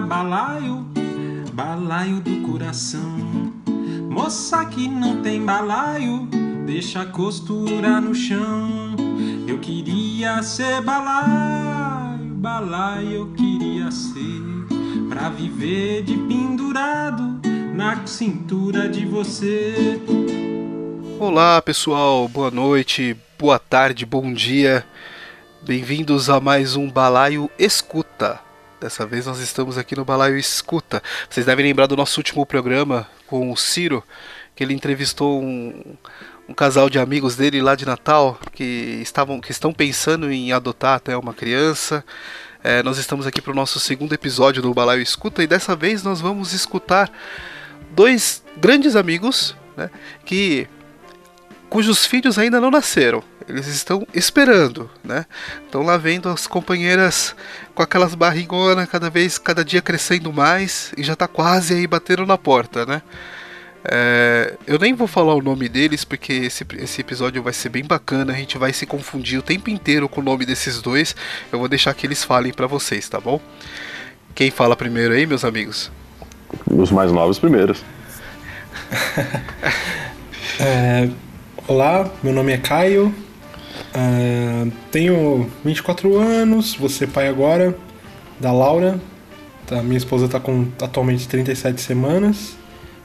balaio, balaio do coração. Moça que não tem balaio, deixa a costura no chão. Eu queria ser balaio, balaio eu queria ser, pra viver de pendurado na cintura de você. Olá pessoal, boa noite, boa tarde, bom dia. Bem-vindos a mais um Balaio Escuta. Dessa vez nós estamos aqui no Balaio Escuta. Vocês devem lembrar do nosso último programa com o Ciro, que ele entrevistou um, um casal de amigos dele lá de Natal que estavam que estão pensando em adotar até uma criança. É, nós estamos aqui para o nosso segundo episódio do Balaio Escuta e dessa vez nós vamos escutar dois grandes amigos né, que cujos filhos ainda não nasceram. Eles estão esperando, né? Estão lá vendo as companheiras com aquelas barrigonas cada vez, cada dia crescendo mais e já está quase aí batendo na porta, né? É, eu nem vou falar o nome deles porque esse, esse episódio vai ser bem bacana. A gente vai se confundir o tempo inteiro com o nome desses dois. Eu vou deixar que eles falem para vocês, tá bom? Quem fala primeiro aí, meus amigos? Os mais novos primeiros. é, olá, meu nome é Caio. Uh, tenho 24 anos, vou ser pai agora da Laura. Tá, minha esposa está com atualmente 37 semanas.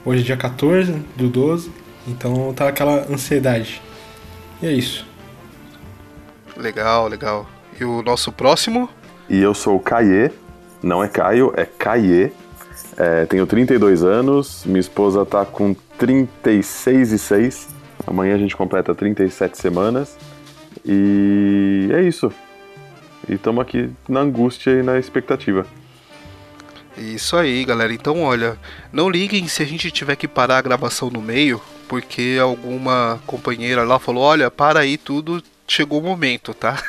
Hoje é dia 14 do 12, então tá aquela ansiedade. E é isso. Legal, legal. E o nosso próximo? E eu sou o Caie, não é Caio, é Caie. É, tenho 32 anos, minha esposa tá com 36 e 6. Amanhã a gente completa 37 semanas. E é isso. E estamos aqui na angústia e na expectativa. Isso aí, galera. Então, olha, não liguem se a gente tiver que parar a gravação no meio, porque alguma companheira lá falou: olha, para aí tudo, chegou o momento, tá?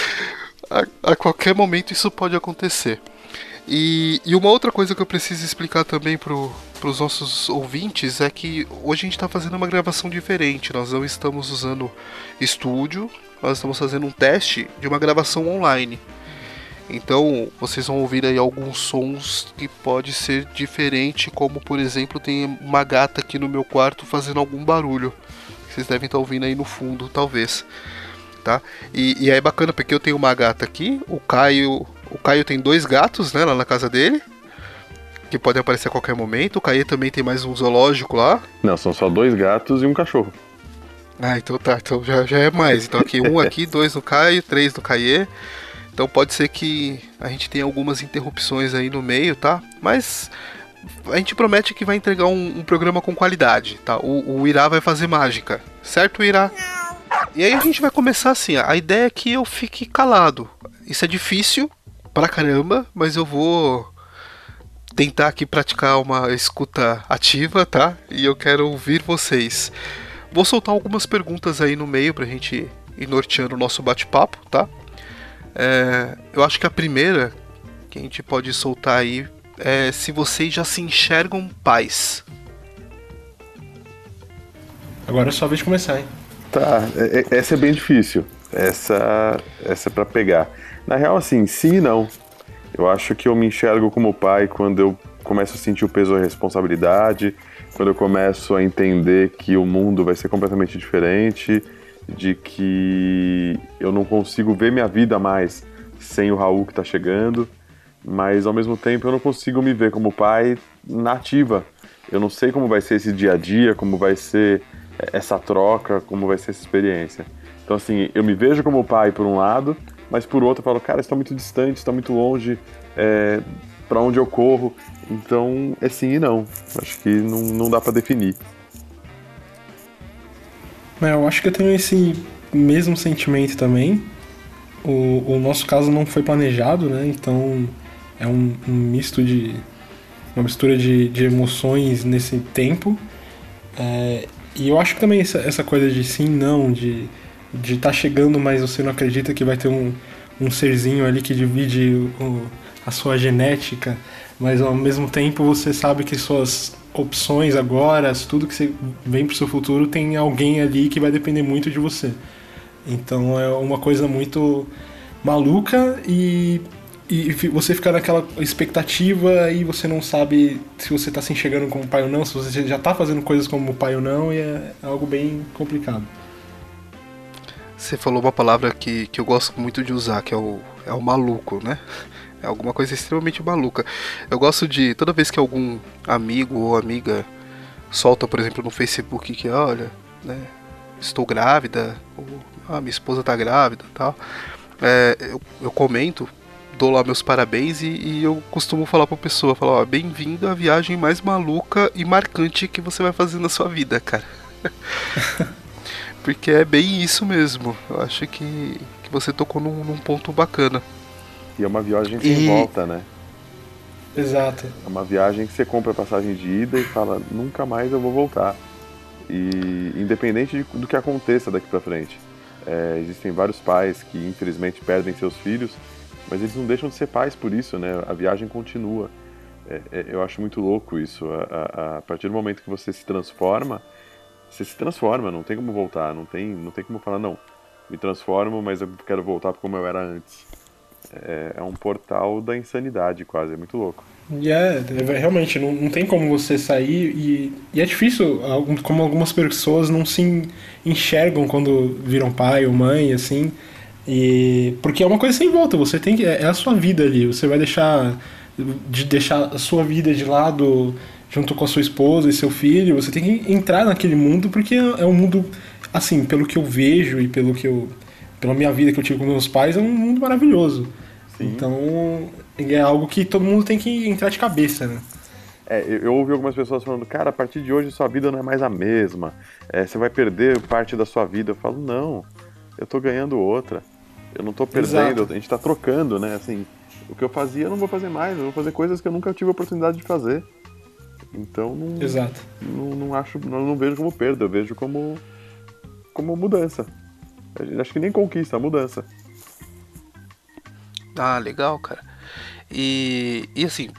a, a, qualquer momento isso pode acontecer. E, e, uma outra coisa que eu preciso explicar também para os nossos ouvintes é que hoje a gente está fazendo uma gravação diferente. Nós não estamos usando estúdio, nós estamos fazendo um teste de uma gravação online. Então vocês vão ouvir aí alguns sons que pode ser diferente, como por exemplo tem uma gata aqui no meu quarto fazendo algum barulho. Vocês devem estar ouvindo aí no fundo, talvez. Tá? E, e é bacana porque eu tenho uma gata aqui, o Caio, o Caio tem dois gatos, né, lá na casa dele, que podem aparecer a qualquer momento. O Caio também tem mais um zoológico lá. Não, são só dois gatos e um cachorro. Ah, então tá, então já, já é mais. Então aqui um aqui, dois no Caio, três no Caie. Então pode ser que a gente tenha algumas interrupções aí no meio, tá? Mas a gente promete que vai entregar um, um programa com qualidade, tá? O, o, Irá vai fazer mágica, certo, Irá? E aí a gente vai começar assim. A ideia é que eu fique calado. Isso é difícil pra caramba, mas eu vou tentar aqui praticar uma escuta ativa, tá? E eu quero ouvir vocês. Vou soltar algumas perguntas aí no meio pra gente ir norteando o nosso bate-papo, tá? É, eu acho que a primeira que a gente pode soltar aí é se vocês já se enxergam pais. Agora é só vez de começar, hein? Tá, é, é, essa é bem difícil. Essa, essa é para pegar. Na real, assim, sim e não. Eu acho que eu me enxergo como pai quando eu começo a sentir o peso da responsabilidade, quando eu começo a entender que o mundo vai ser completamente diferente de que eu não consigo ver minha vida mais sem o Raul que está chegando, mas ao mesmo tempo eu não consigo me ver como pai nativa. Eu não sei como vai ser esse dia a dia, como vai ser essa troca, como vai ser essa experiência. Então, assim, eu me vejo como pai por um lado, mas por outro eu falo, cara, está muito distante, está muito longe, é, para onde eu corro. Então, é sim e não. Acho que não, não dá para definir. É, eu acho que eu tenho esse mesmo sentimento também. O, o nosso caso não foi planejado, né? Então é um, um misto de. uma mistura de, de emoções nesse tempo. É, e eu acho que também essa, essa coisa de sim, não, de de estar tá chegando, mas você não acredita que vai ter um, um serzinho ali que divide o, a sua genética, mas ao mesmo tempo você sabe que suas opções agora, tudo que você vem para o seu futuro tem alguém ali que vai depender muito de você. Então é uma coisa muito maluca e, e você fica naquela expectativa e você não sabe se você está se enxergando como pai ou não, se você já está fazendo coisas como pai ou não, e é algo bem complicado. Você falou uma palavra que, que eu gosto muito de usar, que é o, é o maluco, né? É alguma coisa extremamente maluca. Eu gosto de, toda vez que algum amigo ou amiga solta, por exemplo, no Facebook que, olha, né, estou grávida, ou ah, minha esposa tá grávida tal, é, eu, eu comento dou lá meus parabéns e, e eu costumo falar pra pessoa, falar, ó, bem-vindo à viagem mais maluca e marcante que você vai fazer na sua vida, cara. Porque é bem isso mesmo. Eu acho que, que você tocou num, num ponto bacana. E é uma viagem sem e... volta, né? Exato. É uma viagem que você compra a passagem de ida e fala, nunca mais eu vou voltar. E independente de, do que aconteça daqui para frente. É, existem vários pais que infelizmente perdem seus filhos mas eles não deixam de ser pais por isso, né? A viagem continua. É, é, eu acho muito louco isso. A, a, a, partir do momento que você se transforma, você se transforma, não tem como voltar, não tem, não tem como falar, não, me transformo, mas eu quero voltar como eu era antes. É, é um portal da insanidade, quase, é muito louco. E yeah, é, realmente, não, não tem como você sair e, e é difícil, como algumas pessoas não se enxergam quando viram pai ou mãe, assim, e porque é uma coisa sem volta, você tem que é a sua vida ali, você vai deixar de deixar a sua vida de lado junto com a sua esposa e seu filho, você tem que entrar naquele mundo porque é um mundo assim, pelo que eu vejo e pelo que eu pela minha vida que eu tive com meus pais, é um mundo maravilhoso. Sim. Então, é algo que todo mundo tem que entrar de cabeça, né? É, eu ouvi algumas pessoas falando, cara, a partir de hoje sua vida não é mais a mesma, é, você vai perder parte da sua vida. Eu falo, não, eu tô ganhando outra. Eu não tô perdendo, Exato. a gente tá trocando, né? Assim, o que eu fazia eu não vou fazer mais, eu vou fazer coisas que eu nunca tive a oportunidade de fazer. Então não, Exato. não, não acho, não, não vejo como perda, eu vejo como, como mudança. Acho que nem conquista, mudança. Ah, legal, cara. E, e assim,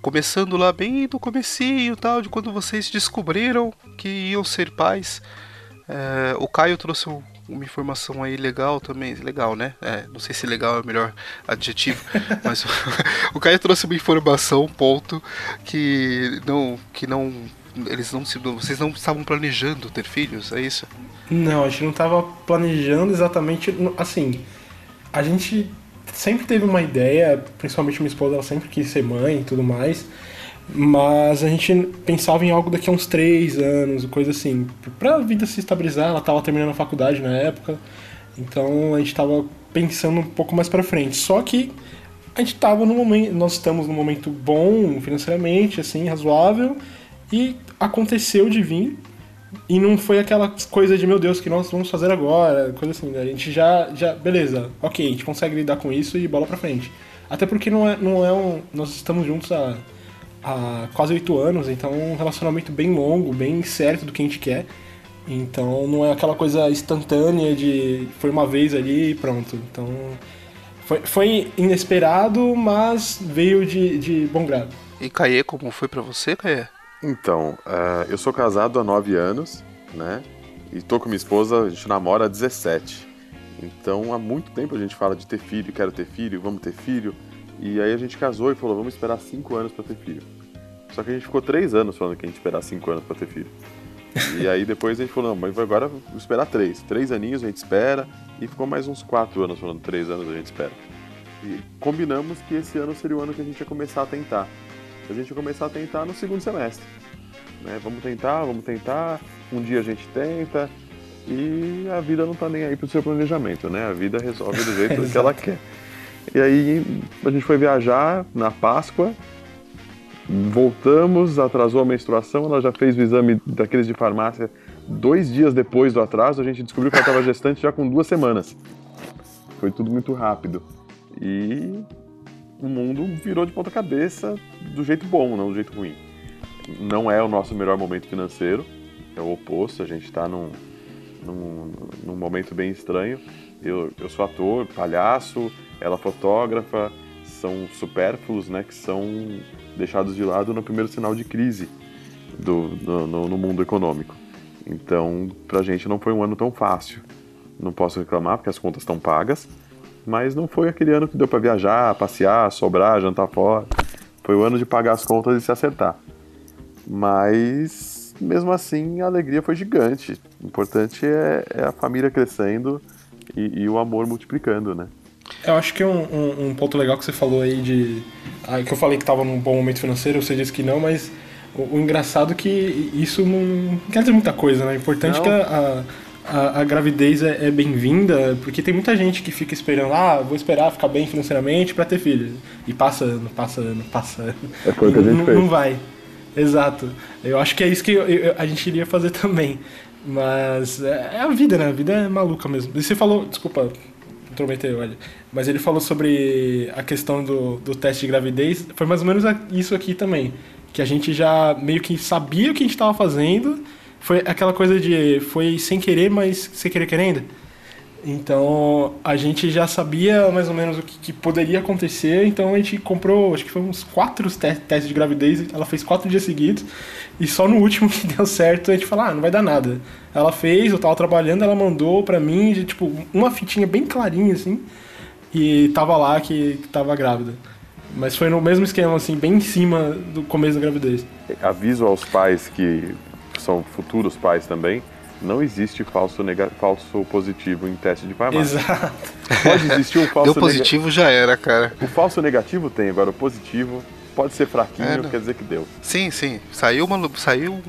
começando lá bem do comecinho tal, de quando vocês descobriram que iam ser pais, é, o Caio trouxe um, uma informação aí legal também. Legal, né? É, não sei se legal é o melhor adjetivo, mas o, Caio trouxe uma informação, ponto, que não. que não. Eles não se. Vocês não estavam planejando ter filhos, é isso? Não, a gente não estava planejando exatamente. Assim, a gente sempre teve uma ideia, principalmente minha esposa, ela sempre quis ser mãe e tudo mais. Mas a gente pensava em algo daqui a uns três anos, coisa assim. Pra vida se estabilizar, ela tava terminando a faculdade na época. Então a gente tava pensando um pouco mais para frente. Só que a gente tava no momento, nós estamos num momento bom financeiramente, assim, razoável, e aconteceu de vir. E não foi aquela coisa de, meu Deus, que nós vamos fazer agora, coisa assim, né? A gente já, já, beleza, ok, a gente consegue lidar com isso e bola pra frente. Até porque não é, não é um. Nós estamos juntos há há quase oito anos, então é um relacionamento bem longo, bem certo do que a gente quer. Então não é aquela coisa instantânea de foi uma vez ali e pronto. Então foi, foi inesperado, mas veio de, de bom grado. E Caê, como foi para você, Caê? Então, uh, eu sou casado há nove anos, né? E tô com minha esposa, a gente namora há 17. Então há muito tempo a gente fala de ter filho, quero ter filho, vamos ter filho. E aí a gente casou e falou, vamos esperar cinco anos para ter filho. Só que a gente ficou três anos falando que a gente esperar cinco anos para ter filho. E aí depois a gente falou, não, mas agora vou esperar três. Três aninhos a gente espera. E ficou mais uns quatro anos falando, três anos a gente espera. E combinamos que esse ano seria o ano que a gente ia começar a tentar. A gente ia começar a tentar no segundo semestre. Né? Vamos tentar, vamos tentar. Um dia a gente tenta. E a vida não tá nem aí pro seu planejamento, né? A vida resolve do jeito que ela quer. E aí a gente foi viajar na Páscoa, voltamos, atrasou a menstruação, ela já fez o exame daqueles de farmácia dois dias depois do atraso, a gente descobriu que ela estava gestante já com duas semanas. Foi tudo muito rápido. E o mundo virou de ponta cabeça do jeito bom, não do jeito ruim. Não é o nosso melhor momento financeiro, é o oposto, a gente está num, num, num momento bem estranho. Eu, eu sou ator, palhaço, ela fotógrafa, são supérfluos, né, que são deixados de lado no primeiro sinal de crise do, no, no mundo econômico. Então, para a gente não foi um ano tão fácil. Não posso reclamar porque as contas estão pagas, Mas não foi aquele ano que deu para viajar, passear, sobrar, jantar fora. Foi o ano de pagar as contas e se acertar. Mas, mesmo assim, a alegria foi gigante. O importante é, é a família crescendo e, e, o amor multiplicando, né? Eu acho que um, um, um, ponto legal que você falou aí de. Ah, que eu falei que estava num bom momento financeiro, você disse que não, mas o, o engraçado é que isso não quer dizer muita coisa, né? O importante não. é que a, a, a gravidez é, é bem-vinda, porque tem muita gente que fica esperando, ah, vou esperar ficar bem financeiramente para ter filhos. E passa ano, passa ano, passa ano. É foi o que a gente não, fez. não vai. Exato. Eu acho que é isso que eu, eu, a gente iria fazer também. Mas é, é, a vida, né? A vida é maluca mesmo. E você falou, desculpa, intrometeu, olha. Mas ele falou sobre a questão do, do teste de gravidez. Foi mais ou menos isso aqui também. Que a gente já meio que sabia o que a gente estava fazendo foi aquela coisa de foi sem querer, mas sem querer querendo. Então a gente já sabia mais ou menos o que, que, poderia acontecer, então a gente comprou, acho que foi uns quatro testes de gravidez, ela fez quatro dias seguidos, e só no último que deu certo a gente falou, ah, não vai dar nada. Ela fez, eu tava trabalhando, ela mandou pra mim, de, tipo, uma fitinha bem clarinha assim, e tava lá que, que tava grávida. Mas foi no mesmo esquema, assim, bem em cima do começo da gravidez. Aviso aos pais que são futuros pais também, não existe falso, nega, falso positivo em teste de farmácia. Exato. Pode existir um falso Deu positivo já era, cara. O falso negativo tem, agora o positivo pode ser fraquinho, é, quer dizer que deu. Sim, sim. Saiu uma, saiu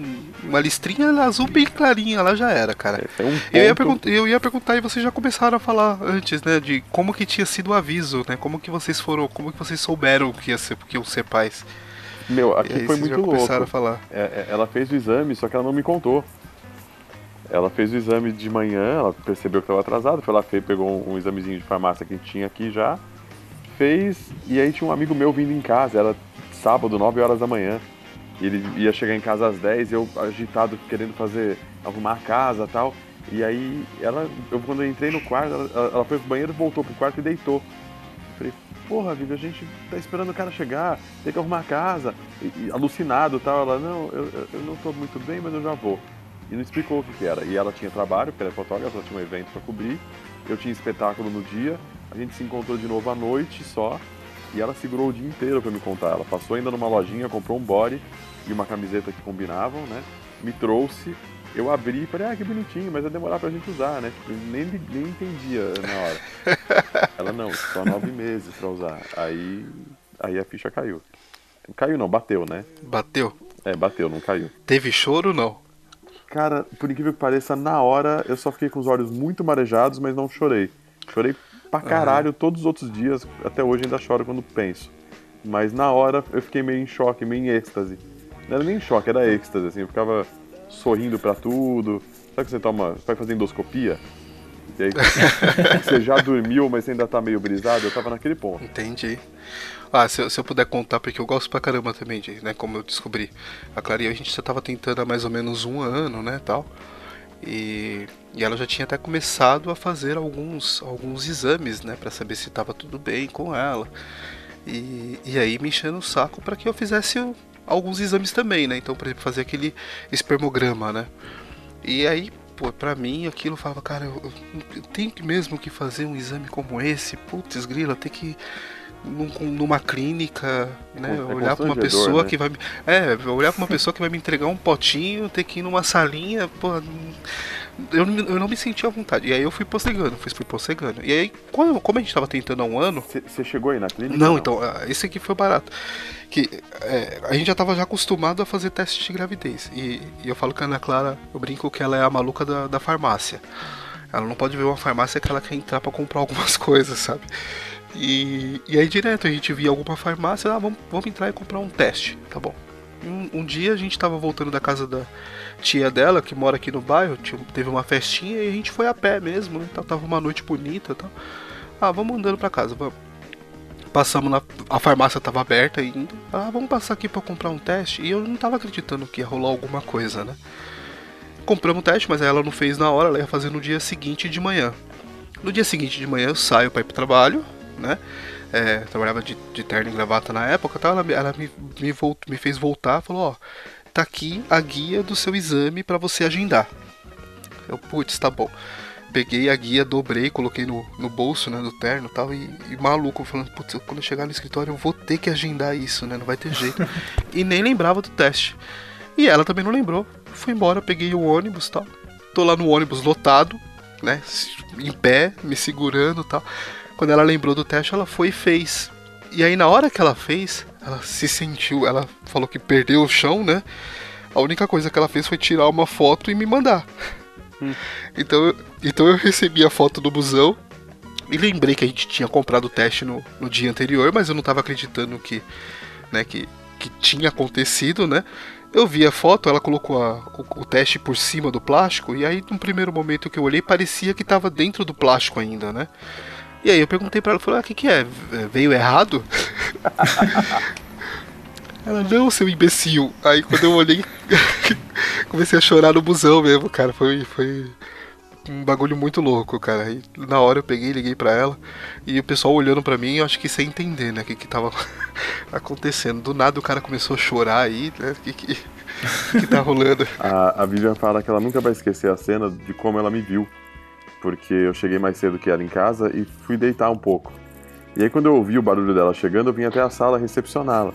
uma listrinha azul bem clarinha, lá já era, cara. É, um eu, ia eu ia perguntar e vocês já começaram a falar antes, né, de como que tinha sido o aviso, né? Como que vocês foram, como que vocês souberam que ia ser, que iam ser pais. Meu, aqui foi muito louco. A falar. É, é, ela fez o exame, só que ela não me contou. Ela fez o exame de manhã, ela percebeu que estava atrasado, foi lá, fez, pegou um, um, examezinho de farmácia que tinha aqui já, fez, e aí tinha um amigo meu vindo em casa, era sábado, 9 horas da manhã. E ele ia chegar em casa às 10, eu agitado, querendo fazer, arrumar a casa tal. E aí, ela, eu, quando eu entrei no quarto, ela, ela foi pro banheiro, voltou pro quarto e deitou. Falei, porra, Vivi, a gente tá esperando o cara chegar, tem que arrumar a casa, e, e, alucinado tal. Ela, não, eu, eu não tô muito bem, mas eu já vou. E não explicou o que, que era. E ela tinha trabalho, porque ela é fotógrafa, ela tinha um evento para cobrir, eu tinha espetáculo no dia, a gente se encontrou de novo à noite só, e ela segurou o dia inteiro para me contar. Ela passou ainda numa lojinha, comprou um body e uma camiseta que combinavam, né? Me trouxe, eu abri e falei, ah, que bonitinho, mas vai demorar pra gente usar, né? Tipo, nem, nem entendia na hora. Ela, não, só nove meses pra usar. Aí, aí a ficha caiu. Caiu não, bateu, né? Bateu? É, bateu, não caiu. Teve choro não? Cara, por incrível que pareça, na hora eu só fiquei com os olhos muito marejados, mas não chorei. Chorei pra caralho uhum. todos os outros dias, até hoje ainda choro quando penso. Mas na hora eu fiquei meio em choque, meio em êxtase. Não era nem em choque, era êxtase, assim, eu ficava sorrindo para tudo. Sabe que você toma, vai fazer endoscopia? E aí você já dormiu, mas ainda tá meio brisado? Eu tava naquele ponto. Entendi. Ah, se, se eu puder contar, porque eu gosto pra caramba também, de, né? Como eu descobri. A Clarinha a gente já tava tentando há mais ou menos um ano, né, tal. E, e ela já tinha até começado a fazer alguns, alguns exames, né, para saber se tava tudo bem com ela. E, e aí me enchendo o saco para que eu fizesse alguns exames também, né? Então, por exemplo, fazer aquele espermograma, né? E aí, pô, pra mim aquilo falava, cara, eu, eu tenho mesmo que fazer um exame como esse, putz, grila, tem que num, numa clínica, né? É olhar para uma pessoa né? que vai me, é, olhar para uma pessoa que vai me entregar um potinho, ter que ir numa salinha, pô, eu, eu não me senti à vontade. E aí eu fui postergando, fui, fui postergando. E aí, como, como a gente tava tentando há um ano. Você chegou aí na clínica? Não, não, então, ah, esse aqui foi barato. Que é, a gente já tava já acostumado a fazer teste de gravidez. E, e, eu falo que a Ana Clara, eu brinco que ela é a maluca da, da farmácia. Ela não pode ver uma farmácia que ela quer entrar para comprar algumas coisas, sabe? E, e aí direto a gente via alguma farmácia, ah, vamos, vamos entrar e comprar um teste, tá bom. Um, um, dia a gente tava voltando da casa da tia dela, que mora aqui no bairro, teve uma festinha e a gente foi a pé mesmo, né? Tava uma noite bonita e tal. Ah, vamos andando pra casa, vamos. Passamos na. A farmácia tava aberta ainda. Ah, vamos passar aqui pra comprar um teste. E eu não tava acreditando que ia rolar alguma coisa, né? Compramos o teste, mas ela não fez na hora, ela ia fazer no dia seguinte de manhã. No dia seguinte de manhã eu saio para ir pro trabalho, né? É, trabalhava de, de terno e gravata na época, ela, ela me, me, volt, me fez voltar, falou, ó, tá aqui a guia do seu exame para você agendar. Eu, putz, tá bom. peguei a guia, dobrei, coloquei no, no bolso, né, do terno e tal, e, e maluco, falando, putz, quando eu chegar no escritório eu vou ter que agendar isso, né, não vai ter jeito. e nem lembrava do teste. E ela também não lembrou. Fui embora, peguei o ônibus tal. Tô lá no ônibus lotado, né, em pé, me segurando tal. Quando ela lembrou do teste, ela foi e fez. E aí na hora que ela fez, ela se sentiu, ela falou que perdeu o chão, né? A única coisa que ela fez foi tirar uma foto e me mandar. Hum. Então, então eu recebi a foto do busão e lembrei que a gente tinha comprado o teste no, no dia anterior, mas eu não estava acreditando que, né, que, que tinha acontecido, né? Eu vi a foto, ela colocou a, o, o, teste por cima do plástico, e aí, no primeiro momento que eu olhei, parecia que estava dentro do plástico ainda, né? E aí eu perguntei pra ela, falei, ah, o que que é? Veio errado? ela, não, seu imbecil. Aí quando eu olhei, comecei a chorar no busão mesmo, cara. Foi, foi um bagulho muito louco, cara. Aí na hora eu peguei, liguei pra ela, e o pessoal olhando pra mim, eu acho que sem entender, né, o que que tava acontecendo. Do nada o cara começou a chorar aí, né, o que que, que tá rolando. A, a Vivian fala que ela nunca vai esquecer a cena de como ela me viu porque eu cheguei mais cedo que ela em casa e fui deitar um pouco. E aí quando eu ouvi o barulho dela chegando, eu vim até a sala recepcioná-la.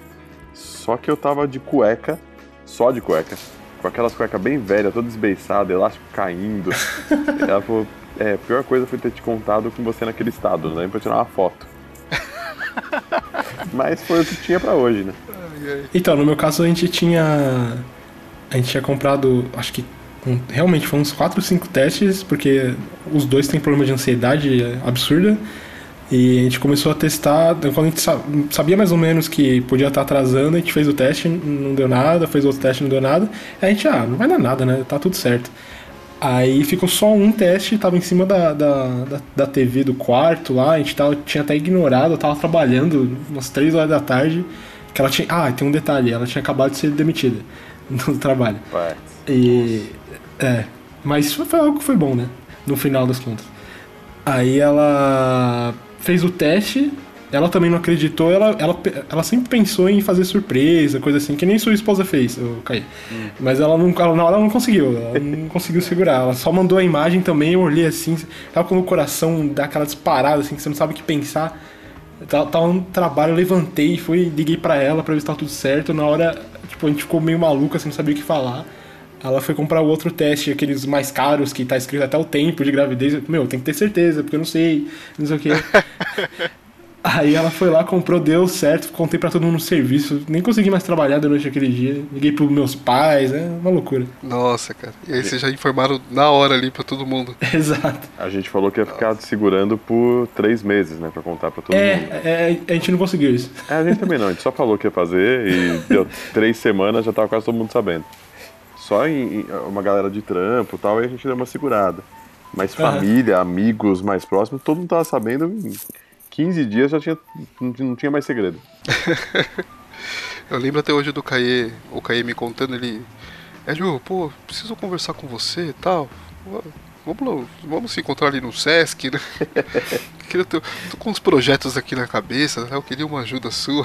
Só que eu tava de cueca, só de cueca, com aquelas cuecas bem velhas, toda desbeiçada, elástico caindo. ela falou, é, a pior coisa foi ter te contado com você naquele estado, não dá pra tirar uma foto. Mas foi o que tinha para hoje, né? Então, no meu caso a gente tinha. A gente tinha comprado, acho que realmente foram uns 4 ou 5 testes, porque os dois têm problema de ansiedade absurda. E a gente começou a testar, quando a gente sabia mais ou menos que podia estar atrasando, a gente fez o teste, não deu nada, fez outro teste, não deu nada. Aí a gente, ah, não vai dar nada, né? Tá tudo certo. Aí ficou só um teste, tava em cima da, da, da, da TV do quarto lá, a gente tava, tinha até ignorado, eu tava trabalhando umas 3 horas da tarde, que ela tinha. Ah, tem um detalhe, ela tinha acabado de ser demitida no trabalho. E é, mas foi algo que foi bom, né? No final das contas. Aí ela fez o teste, ela também não acreditou, ela, ela, ela sempre pensou em fazer surpresa, coisa assim, que nem sua esposa fez, o Caí. Hum. Mas ela não, ela, na hora ela não conseguiu, ela não conseguiu segurar. Ela só mandou a imagem também, eu olhei assim, tava com o coração dá aquela disparada, assim, que você não sabe o que pensar. Tava, tava no trabalho, eu levantei, fui, liguei pra ela pra ver se tava tudo certo. Na hora, tipo, a gente ficou meio maluco, assim, não sabia o que falar. Ela foi comprar o outro teste, aqueles mais caros, que tá escrito até o tempo de gravidez. Meu, tem que ter certeza, porque eu não sei, não sei o que. Aí ela foi lá, comprou, deu certo, contei pra todo mundo no serviço. Nem consegui mais trabalhar durante aquele dia. Liguei pros meus pais, é uma loucura. Nossa, cara. E aí vocês já informaram na hora ali pra todo mundo. Exato. A gente falou que ia ficar segurando por três meses, né? Pra contar pra todo é, mundo. É, a gente não conseguiu isso. É, a gente também não. A gente só falou que ia fazer e deu três semanas, já tava quase todo mundo sabendo só em, em uma galera de trampo e tal, aí a gente deu uma segurada. Mas família, uhum. amigos mais próximos, todo mundo tava sabendo. Em 15 dias já tinha, não tinha mais segredo. Eu lembro até hoje do Caê, o Caê me contando, ele. Hélio, pô, preciso conversar com você e tal. Vamos, vamos se encontrar ali no Sesc, né? eu tô, tô, com uns projetos aqui na cabeça, né? eu queria uma ajuda sua.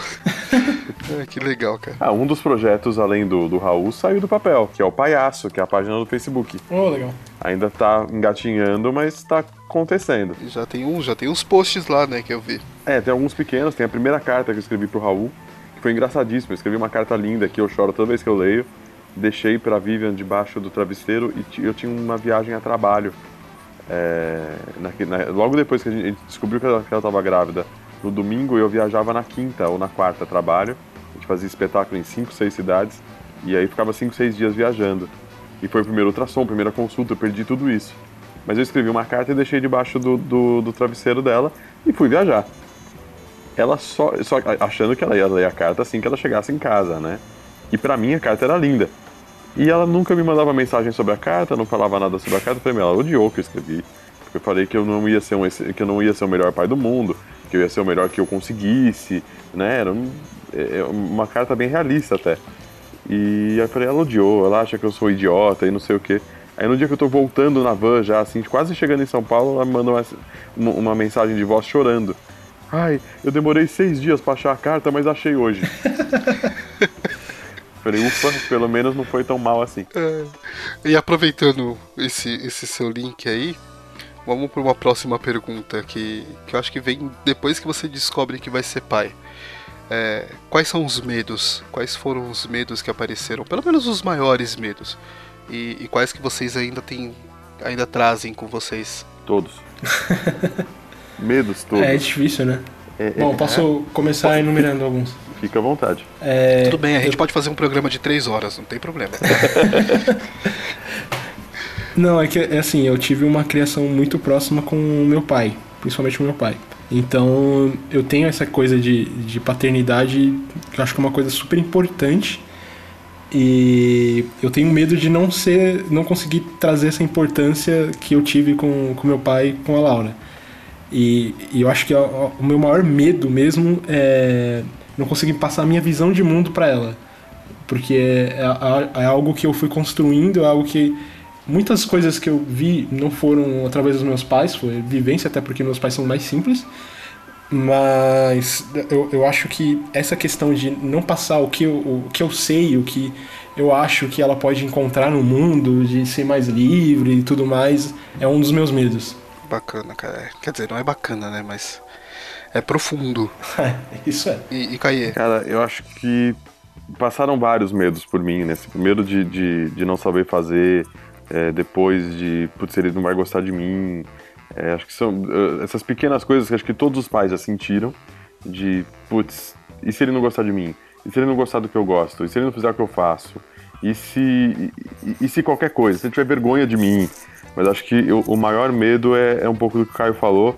é, que legal, cara. Ah, um dos projetos, além do, do Raul, saiu do papel, que é o Palhaço, que é a página do Facebook. Oh, legal. Ainda tá engatinhando, mas tá acontecendo. Já tem um, já tem uns posts lá, né, que eu vi. É, tem alguns pequenos, tem a primeira carta que eu escrevi pro Raul, que foi engraçadíssimo. Eu escrevi uma carta linda que eu choro toda vez que eu leio deixei para Vivian debaixo do travesseiro e eu tinha uma viagem a trabalho. É, na, na, logo depois que a gente descobriu que ela estava grávida, no domingo eu viajava na quinta ou na quarta trabalho. A gente fazia espetáculo em cinco, seis cidades e aí ficava cinco, seis dias viajando. E foi o primeiro ultrassom, primeira consulta, eu perdi tudo isso. Mas eu escrevi uma carta e deixei debaixo do, do, do travesseiro dela e fui viajar. Ela só, só achando que ela ia ler a carta assim que ela chegasse em casa, né? E para mim a carta era linda. E ela nunca me mandava mensagem sobre a carta, não falava nada sobre a carta. Eu falei, ela odiou que eu escrevi. Porque eu falei que eu não ia ser um, que eu não ia ser o melhor pai do mundo, que eu ia ser o melhor que eu conseguisse, né? Era um, é, é uma carta bem realista até. E eu falei, ela odiou, ela acha que eu sou idiota e não sei o que. Aí no dia que eu tô voltando na van já, assim, quase chegando em São Paulo, ela me mandou uma, uma mensagem de voz chorando. Ai, eu demorei seis dias pra achar a carta, mas achei hoje. Falei, ufa, pelo menos não foi tão mal assim. É, e aproveitando esse, esse seu link aí, vamos para uma próxima pergunta que, que eu acho que vem depois que você descobre que vai ser pai. É, quais são os medos? Quais foram os medos que apareceram? Pelo menos os maiores medos. E, e quais que vocês ainda têm, ainda trazem com vocês? Todos. medos todos. É, é difícil, né? É, Bom, é, posso começar enumerando alguns. Fica à vontade. É, Tudo bem, a gente eu... pode fazer um programa de três horas, não tem problema. não, é que é assim, eu tive uma criação muito próxima com o meu pai, principalmente com o meu pai. Então eu tenho essa coisa de, de paternidade que eu acho que é uma coisa super importante. E eu tenho medo de não ser, não conseguir trazer essa importância que eu tive com, com meu pai e com a Laura. E, e eu acho que o, o meu maior medo mesmo é não conseguir passar a minha visão de mundo para ela. Porque é, é, é, algo que eu fui construindo, é algo que muitas coisas que eu vi não foram através dos meus pais, foi vivência, até porque meus pais são mais simples. Mas eu, eu acho que essa questão de não passar o que, eu, o que eu sei, o que eu acho que ela pode encontrar no mundo, de ser mais livre e tudo mais, é um dos meus medos. Bacana, cara. Quer dizer, não é bacana, né? Mas é profundo. Isso é. E, e Caê? Cara, eu acho que passaram vários medos por mim, né? Primeiro de, de, de não saber fazer, é, depois de, putz, ele não vai gostar de mim. É, acho que são uh, essas pequenas coisas que acho que todos os pais já sentiram, de, putz, e se ele não gostar de mim? E se ele não gostar do que eu gosto? E se ele não fizer o que eu faço? E se, e, e se qualquer coisa? Se ele tiver vergonha de mim? Mas acho que eu, o maior medo é, é um pouco do que o Caio falou,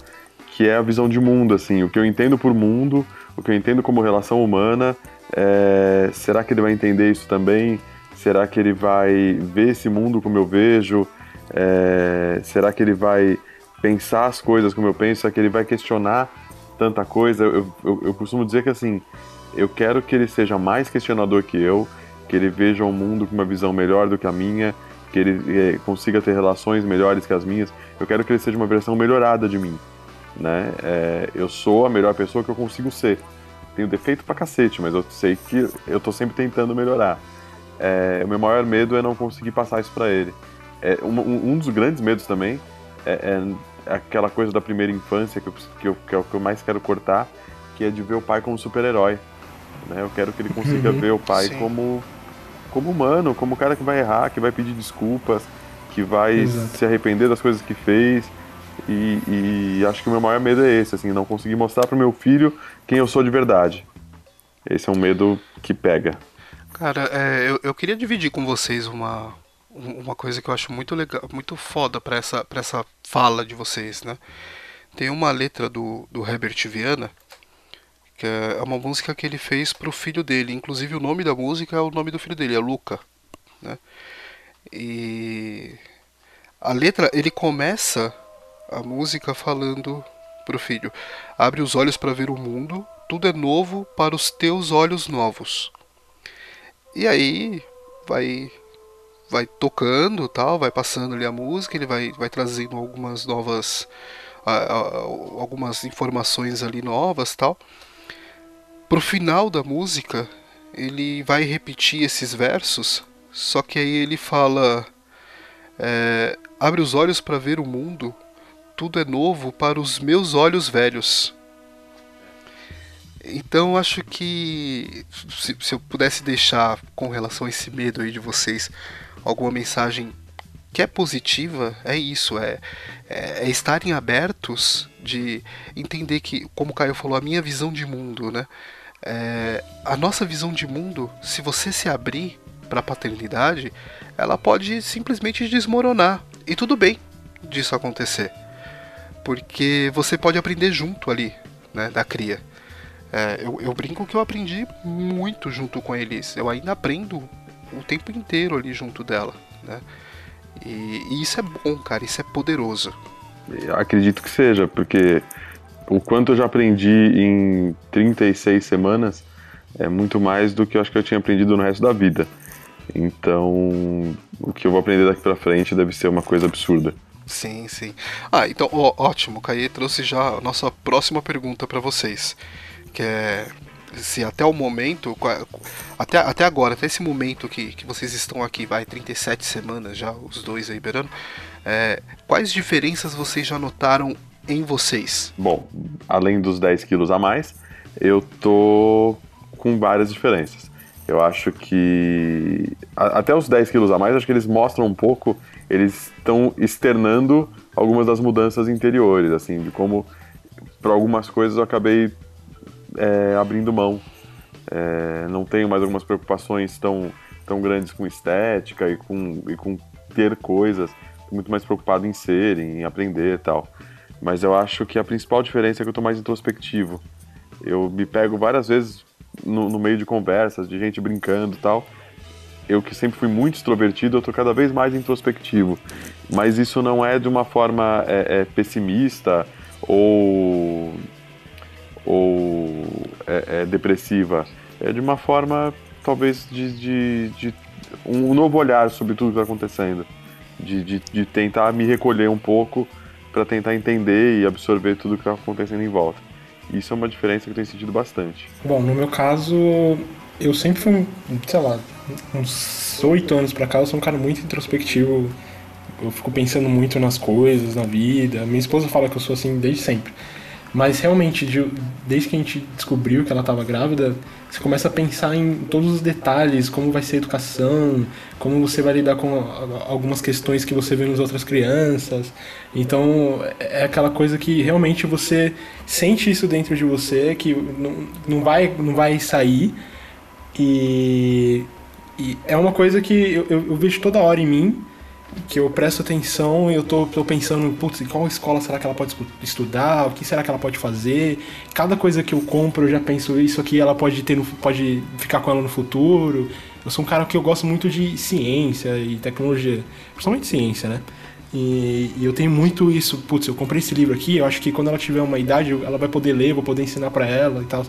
que é a visão de mundo, assim, o que eu entendo por mundo, o que eu entendo como relação humana. É, será que ele vai entender isso também? Será que ele vai ver esse mundo como eu vejo? É, será que ele vai pensar as coisas como eu penso? Será que ele vai questionar tanta coisa? Eu, eu, eu costumo dizer que assim, eu quero que ele seja mais questionador que eu, que ele veja o mundo com uma visão melhor do que a minha, que ele é, consiga ter relações melhores que as minhas. Eu quero que ele seja uma versão melhorada de mim né? É, eu sou a melhor pessoa que eu consigo ser. Tenho defeito pra cacete, mas eu sei que eu tô sempre tentando melhorar. É, o meu maior medo é não conseguir passar isso para ele. É, um, um, dos grandes medos também é, é, aquela coisa da primeira infância que, eu, que, eu, que é o que eu mais quero cortar, que é de ver o pai como super-herói. Né? Eu quero que ele consiga uhum, ver o pai como, como humano, como o cara que vai errar, que vai pedir desculpas, que vai Exato. se arrepender das coisas que fez, e, e, acho que o meu maior medo é esse, assim, não conseguir mostrar pro meu filho quem eu sou de verdade. Esse é um medo que pega. Cara, é, eu, eu queria dividir com vocês uma, uma coisa que eu acho muito legal, muito foda pra essa, pra essa fala de vocês, né? Tem uma letra do, do Herbert Viana, que é uma música que ele fez pro filho dele. Inclusive o nome da música é o nome do filho dele, é Luca, né? E a letra, ele começa a música falando pro filho: Abre os olhos para ver o mundo, tudo é novo para os teus olhos novos. E aí vai vai tocando, tal, vai passando ali a música, ele vai vai trazendo algumas novas algumas informações ali novas, tal. Pro final da música, ele vai repetir esses versos, só que aí ele fala é, abre os olhos para ver o mundo, tudo é novo para os meus olhos velhos. Então acho que se, se, eu pudesse deixar com relação a esse medo aí de vocês alguma mensagem que é positiva, é isso, é, é, é estarem abertos de entender que, como o Caio falou, a minha visão de mundo, né? É, a nossa visão de mundo, se você se abrir para a paternidade, ela pode simplesmente desmoronar. E tudo bem disso acontecer porque você pode aprender junto ali, né, da cria. É, eu, eu, brinco que eu aprendi muito junto com eles. Eu ainda aprendo o tempo inteiro ali junto dela, né? E, e isso é bom, cara. Isso é poderoso. Acredito que seja, porque o quanto eu já aprendi em 36 semanas é muito mais do que eu acho que eu tinha aprendido no resto da vida. Então, o que eu vou aprender daqui para frente deve ser uma coisa absurda. Sim, sim. Ah, então, ó, ótimo. O Caê trouxe já a nossa próxima pergunta para vocês. Que é. se até o momento, até, até agora, até esse momento que, que vocês estão aqui, vai, 37 semanas já, os dois aí beirando, é, quais diferenças vocês já notaram em vocês? Bom, além dos 10 quilos a mais, eu tô com várias diferenças. Eu acho que até os 10 quilos a mais, acho que eles mostram um pouco, eles estão externando algumas das mudanças interiores, assim, de como para algumas coisas eu acabei é, abrindo mão. É, não tenho mais algumas preocupações tão, tão grandes com estética e com, e com ter coisas. Tô muito mais preocupado em ser, em aprender e tal. Mas eu acho que a principal diferença é que eu tô mais introspectivo. Eu me pego várias vezes no, no meio de conversas, de gente brincando e tal. Eu que sempre fui muito extrovertido, eu tô cada vez mais introspectivo. Mas isso não é de uma forma é, é, pessimista ou, ou é, é, depressiva. É de uma forma, talvez, de, de, de um novo olhar sobre tudo que está acontecendo. De, de, de, tentar me recolher um pouco para tentar entender e absorver tudo que está acontecendo em volta. Isso é uma diferença que eu tenho sentido bastante. Bom, no meu caso, eu sempre fui, sei lá, uns oito anos para cá, eu sou um cara muito introspectivo eu fico pensando muito nas coisas, na vida. Minha esposa fala que eu sou assim desde sempre. Mas realmente, de, desde que a gente descobriu que ela estava grávida, você começa a pensar em todos os detalhes, como vai ser a educação, como você vai lidar com algumas questões que você vê nas outras crianças. Então, é aquela coisa que realmente você sente isso dentro de você, que não, não, vai, não vai sair. E, e é uma coisa que eu, eu, eu vejo toda hora em mim que eu presto atenção e eu tô, tô pensando, putz, qual escola será que ela pode estudar? O que será que ela pode fazer? Cada coisa que eu compro, eu já penso, isso aqui ela pode ter no, pode ficar com ela no futuro. Eu sou um cara que eu gosto muito de ciência e tecnologia, principalmente ciência, né? E, e, eu tenho muito isso, putz, eu comprei esse livro aqui, eu acho que quando ela tiver uma idade, ela vai poder ler, vou poder ensinar para ela e tal.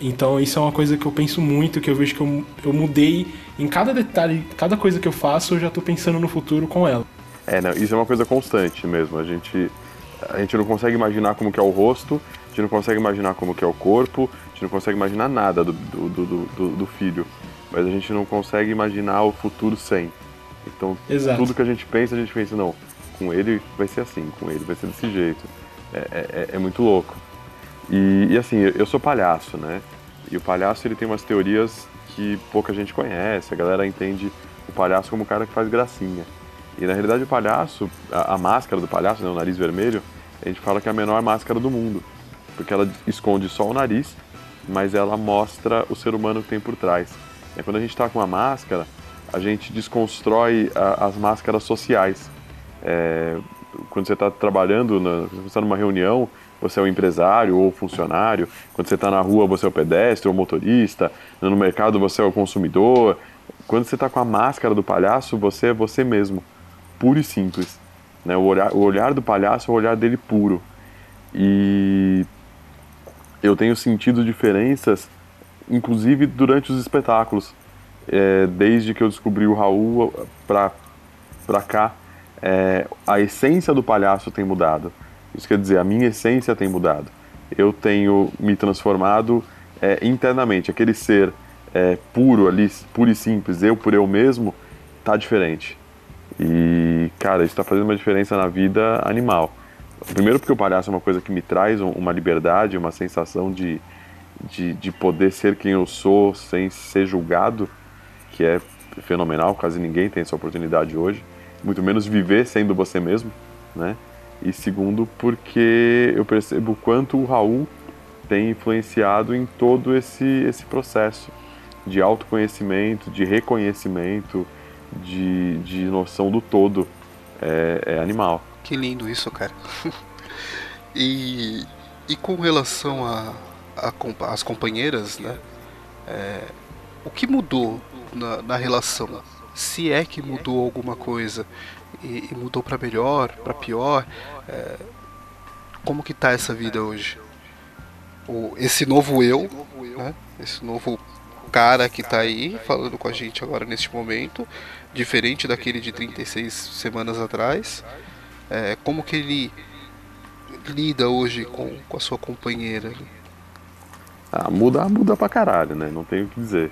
Então isso é uma coisa que eu penso muito, que eu vejo que eu, eu mudei em cada detalhe, cada coisa que eu faço, eu já estou pensando no futuro com ela. É, não, isso é uma coisa constante mesmo. A gente, a gente não consegue imaginar como que é o rosto, a gente não consegue imaginar como que é o corpo, a gente não consegue imaginar nada do, do, do, do, do filho. Mas a gente não consegue imaginar o futuro sem. Então, Exato. tudo que a gente pensa, a gente pensa, não, com ele vai ser assim, com ele vai ser desse jeito. É, é, é muito louco. E, e, assim, eu sou palhaço, né? E o palhaço ele tem umas teorias que pouca gente conhece, a galera entende o palhaço como o cara que faz gracinha. E na realidade o palhaço, a, a máscara do palhaço, né, o nariz vermelho, a gente fala que é a menor máscara do mundo, porque ela esconde só o nariz, mas ela mostra o ser humano que tem por trás. E quando a gente está com a máscara, a gente desconstrói a, as máscaras sociais. É, quando você está trabalhando, na, você está numa reunião, você é o empresário ou funcionário, quando você está na rua você é o pedestre ou motorista, no mercado você é o consumidor. Quando você está com a máscara do palhaço, você é você mesmo, puro e simples. Né? O, olhar, o olhar do palhaço é o olhar dele puro. E eu tenho sentido diferenças, inclusive durante os espetáculos. É, desde que eu descobri o Raul pra, pra cá, é, a essência do palhaço tem mudado. Isso quer dizer, a minha essência tem mudado. Eu tenho me transformado é, internamente. Aquele ser é, puro ali, puro e simples, eu por eu mesmo, tá diferente. E, cara, isso está fazendo uma diferença na vida animal. Primeiro porque o palhaço é uma coisa que me traz uma liberdade, uma sensação de, de, de poder ser quem eu sou sem ser julgado, que é fenomenal, quase ninguém tem essa oportunidade hoje. Muito menos viver sendo você mesmo, né? E segundo porque eu percebo o quanto o Raul tem influenciado em todo esse, esse processo de autoconhecimento, de reconhecimento, de, de noção do todo é, é animal. Que lindo isso, cara. e, e com relação a, a, as companheiras, né? É, o que mudou na, na relação? Se é que mudou alguma coisa e, e mudou para melhor, para pior. É, como que tá essa vida hoje? O, esse novo eu, né? esse novo cara que tá aí falando com a gente agora neste momento, diferente daquele de 36 semanas atrás. É, como que ele lida hoje com, com a sua companheira? Ah, muda, muda pra caralho, né? Não tenho o que dizer.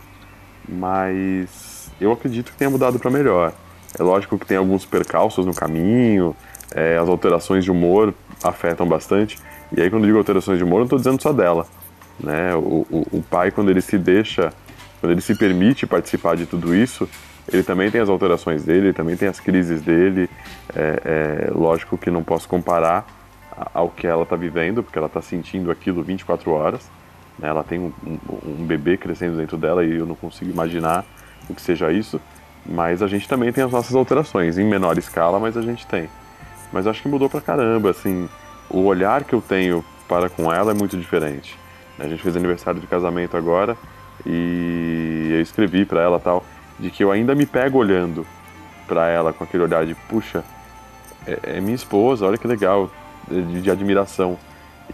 Mas eu acredito que tenha mudado para melhor. É lógico que tem alguns percalços no caminho, é, as alterações de humor afetam bastante. E aí, quando digo alterações de humor, não estou dizendo só dela. Né? O, o, o, pai, quando ele se deixa, quando ele se permite participar de tudo isso, ele também tem as alterações dele, ele também tem as crises dele. É, é lógico que não posso comparar ao que ela está vivendo, porque ela está sentindo aquilo 24 horas. Né? Ela tem um, um, um bebê crescendo dentro dela e eu não consigo imaginar o que seja isso. Mas a gente também tem as nossas alterações, em menor escala, mas a gente tem. Mas acho que mudou pra caramba, assim, o olhar que eu tenho para com ela é muito diferente. A gente fez aniversário de casamento agora e eu escrevi para ela tal, de que eu ainda me pego olhando para ela com aquele olhar de, puxa, é, é minha esposa, olha que legal, de, de admiração.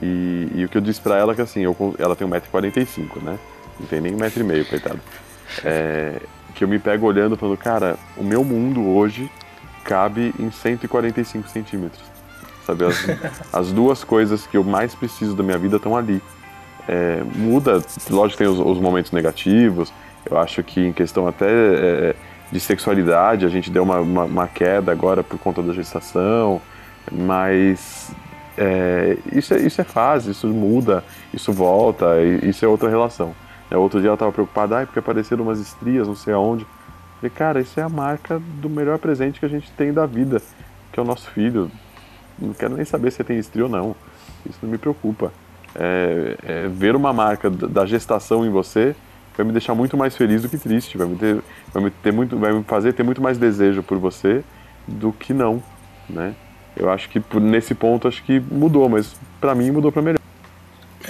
E, e, o que eu disse para ela é que assim, eu, ela tem 1,45m, né? Não tem nem 1,5m, coitado. É, que eu me pego olhando falando, cara, o meu mundo hoje cabe em 145 centímetros. Sabe, as, as duas coisas que eu mais preciso da minha vida estão ali. É, muda, lógico tem os, os, momentos negativos, eu acho que em questão até é, de sexualidade a gente deu uma, uma, uma, queda agora por conta da gestação, mas é, isso, é, isso é fase, isso muda, isso volta, isso é outra relação. É, outro dia ela estava preocupada, ah, porque apareceram umas estrias, não sei aonde. Falei, cara, isso é a marca do melhor presente que a gente tem da vida, que é o nosso filho. Não quero nem saber se tem estria ou não. Isso não me preocupa. É, é, ver uma marca da gestação em você vai me deixar muito mais feliz do que triste. Vai me, ter, vai me, ter muito, vai me fazer ter muito mais desejo por você do que não, né? Eu acho que nesse ponto acho que mudou, mas para mim mudou para melhor.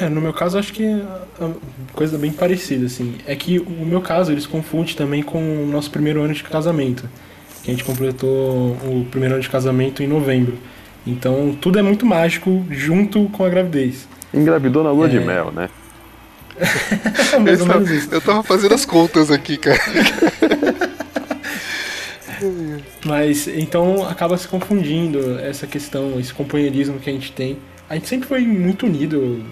É, no meu caso acho que é coisa bem parecida, assim. É que o meu caso eles confundem também com o nosso primeiro ano de casamento. Que a gente completou o primeiro ano de casamento em novembro. Então tudo é muito mágico junto com a gravidez. Engravidou na lua é... de mel, né? Mais ou menos isso. Eu tava fazendo as contas aqui, cara. Mas então acaba se confundindo essa questão, esse companheirismo que a gente tem. A gente sempre foi muito unido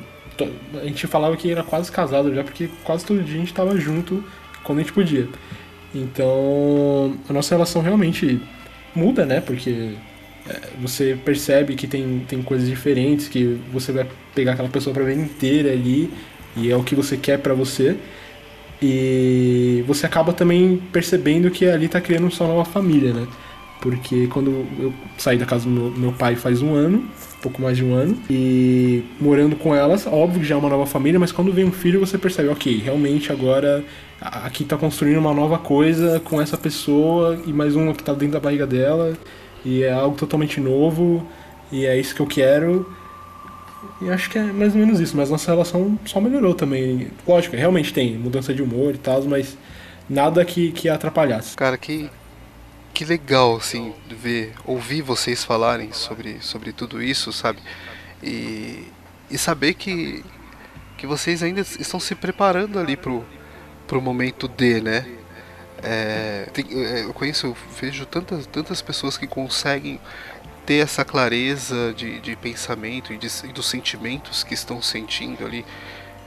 a gente falava que era quase casado já, porque quase todo dia a gente estava junto quando a gente podia. Então, a nossa relação realmente muda, né? Porque é, você percebe que tem, tem coisas diferentes, que você vai pegar aquela pessoa pra vida inteira ali, e é o que você quer para você. E você acaba também percebendo que ali tá criando sua nova família, né? Porque quando eu saí da casa do meu, meu pai faz um ano, pouco mais de um ano, e morando com elas, óbvio que já é uma nova família, mas quando vem um filho você percebe, ok, realmente agora aqui tá construindo uma nova coisa com essa pessoa e mais uma que tá dentro da barriga dela, e é algo totalmente novo, e é isso que eu quero. E acho que é mais ou menos isso, mas nossa relação só melhorou também. Lógico, realmente tem mudança de humor e tal, mas nada que, que atrapalhasse. Cara, que, que legal, assim, ver, ouvir vocês falarem sobre, sobre tudo isso, sabe? E, e saber que, que vocês ainda estão se preparando ali pro, pro momento D, né? É, tem, é, eu conheço, eu vejo tantas, tantas pessoas que conseguem ter essa clareza de, de pensamento e, de, e dos sentimentos que estão sentindo ali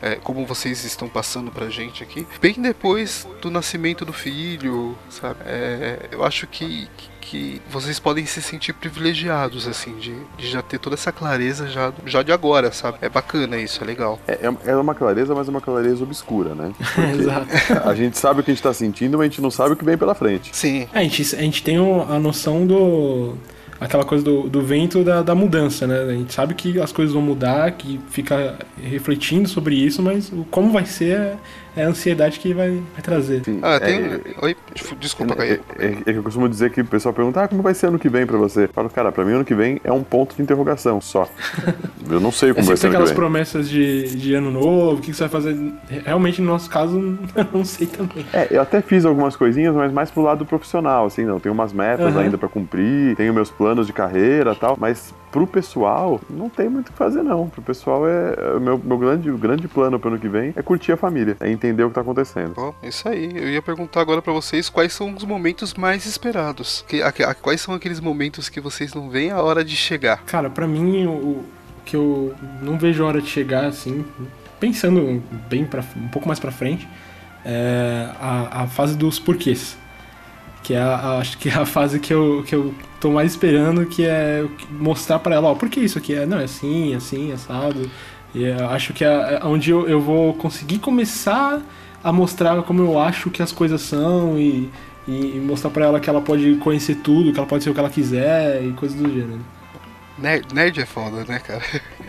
é, como vocês estão passando pra gente aqui, bem depois do nascimento do filho, sabe? É, eu acho que, que, que, vocês podem se sentir privilegiados, assim, de, de, já ter toda essa clareza já, já de agora, sabe? É bacana isso, é legal. É, é, é uma clareza, mas é uma clareza obscura, né? Exato. A gente sabe o que a gente tá sentindo, mas a gente não sabe o que vem pela frente. Sim. É, a, gente, a gente tem a noção do aquela coisa do, do vento da, da mudança, né? A gente sabe que as coisas vão mudar, que fica refletindo sobre isso, mas como vai ser é, é a ansiedade que vai, vai trazer. Sim, ah, tem. É, Oi, desculpa, é, é, é, que eu costumo dizer que o pessoal pergunta, ah, como vai ser ano que vem pra você? Eu falo, cara, pra mim ano que vem é um ponto de interrogação só. eu não sei como é vai ser. Ano aquelas promessas de, de ano novo, o que você vai fazer. Realmente, no nosso caso, eu não sei também. É, eu até fiz algumas coisinhas, mas mais pro lado profissional, assim, não. Tenho umas metas uhum. ainda pra cumprir, tenho meus planos planos de carreira tal, mas pro pessoal não tem muito o que fazer não. Pro pessoal é, é meu, meu grande, grande plano pro ano que vem é curtir a família, é entender o que tá acontecendo. Bom, isso aí. Eu ia perguntar agora para vocês quais são os momentos mais esperados. Que, a, a, quais são aqueles momentos que vocês não veem a hora de chegar? Cara, para mim o que eu não vejo a hora de chegar assim pensando bem pra, um pouco mais pra frente, é a, a fase dos porquês. Que é a, acho que é a fase que eu, que eu tô mais esperando, que é mostrar para ela, ó, por que isso aqui é? Não, é assim, assim, assado. E eu acho que é, é onde eu, eu vou conseguir começar a mostrar como eu acho que as coisas são e, e mostrar para ela que ela pode conhecer tudo, que ela pode ser o que ela quiser e coisas do gênero. Nerd, nerd é foda, né, cara?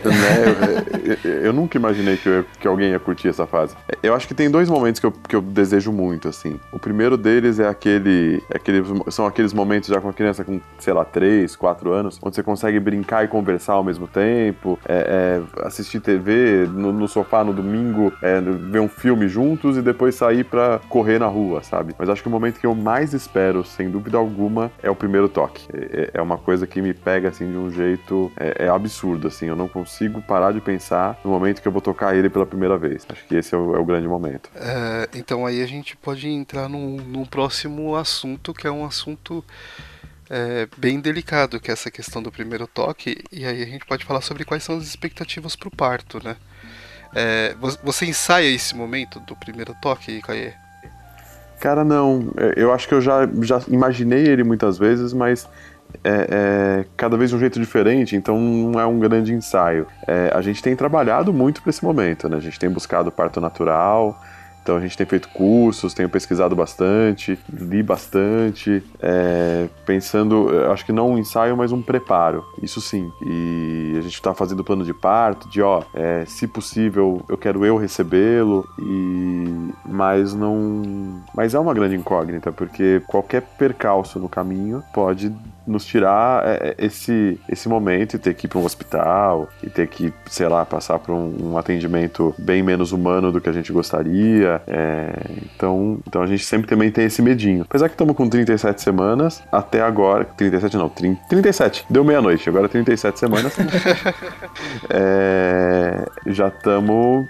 Né? Eu, eu, nunca imaginei que, eu, que, alguém ia curtir essa fase. Eu acho que tem dois momentos que eu, que eu desejo muito, assim. O primeiro deles é aquele, é aquele. São aqueles momentos já com a criança com, sei lá, 3, 4 anos, onde você consegue brincar e conversar ao mesmo tempo, é, é, assistir TV no, no, sofá no domingo, é, ver um filme juntos e depois sair pra correr na rua, sabe? Mas acho que o momento que eu mais espero, sem dúvida alguma, é o primeiro toque. É, é uma coisa que me pega, assim, de um jeito. É, é absurdo, assim. Eu não consigo parar de pensar no momento que eu vou tocar ele pela primeira vez. Acho que esse é o, é o grande momento. É, então aí a gente pode entrar num, num próximo assunto, que é um assunto é, bem delicado, que é essa questão do primeiro toque, e aí a gente pode falar sobre quais são as expectativas para o parto, né? É, você ensaia esse momento do primeiro toque, Caê? Cara, não. É, eu acho que eu já, já imaginei ele muitas vezes, mas é, é, cada vez um jeito diferente, então não é um grande ensaio. É, a gente tem trabalhado muito para esse momento, né? A gente tem buscado parto natural, então a gente tem feito cursos, tenho pesquisado bastante, li bastante, é, pensando, acho que não um ensaio, mas um preparo, isso sim. E a gente está fazendo plano de parto, de ó, é, se possível, eu quero eu recebê-lo, e mas não. Mas é uma grande incógnita, porque qualquer percalço no caminho pode nos tirar é, é, esse, esse momento e ter que ir para um hospital e ter que, sei lá, passar por um, um atendimento bem menos humano do que a gente gostaria. É, então, então a gente sempre também tem esse medinho. Apesar que estamos com 37 semanas, até agora. 37 não, 30, 37. Deu meia-noite, agora 37 semanas. é, já estamos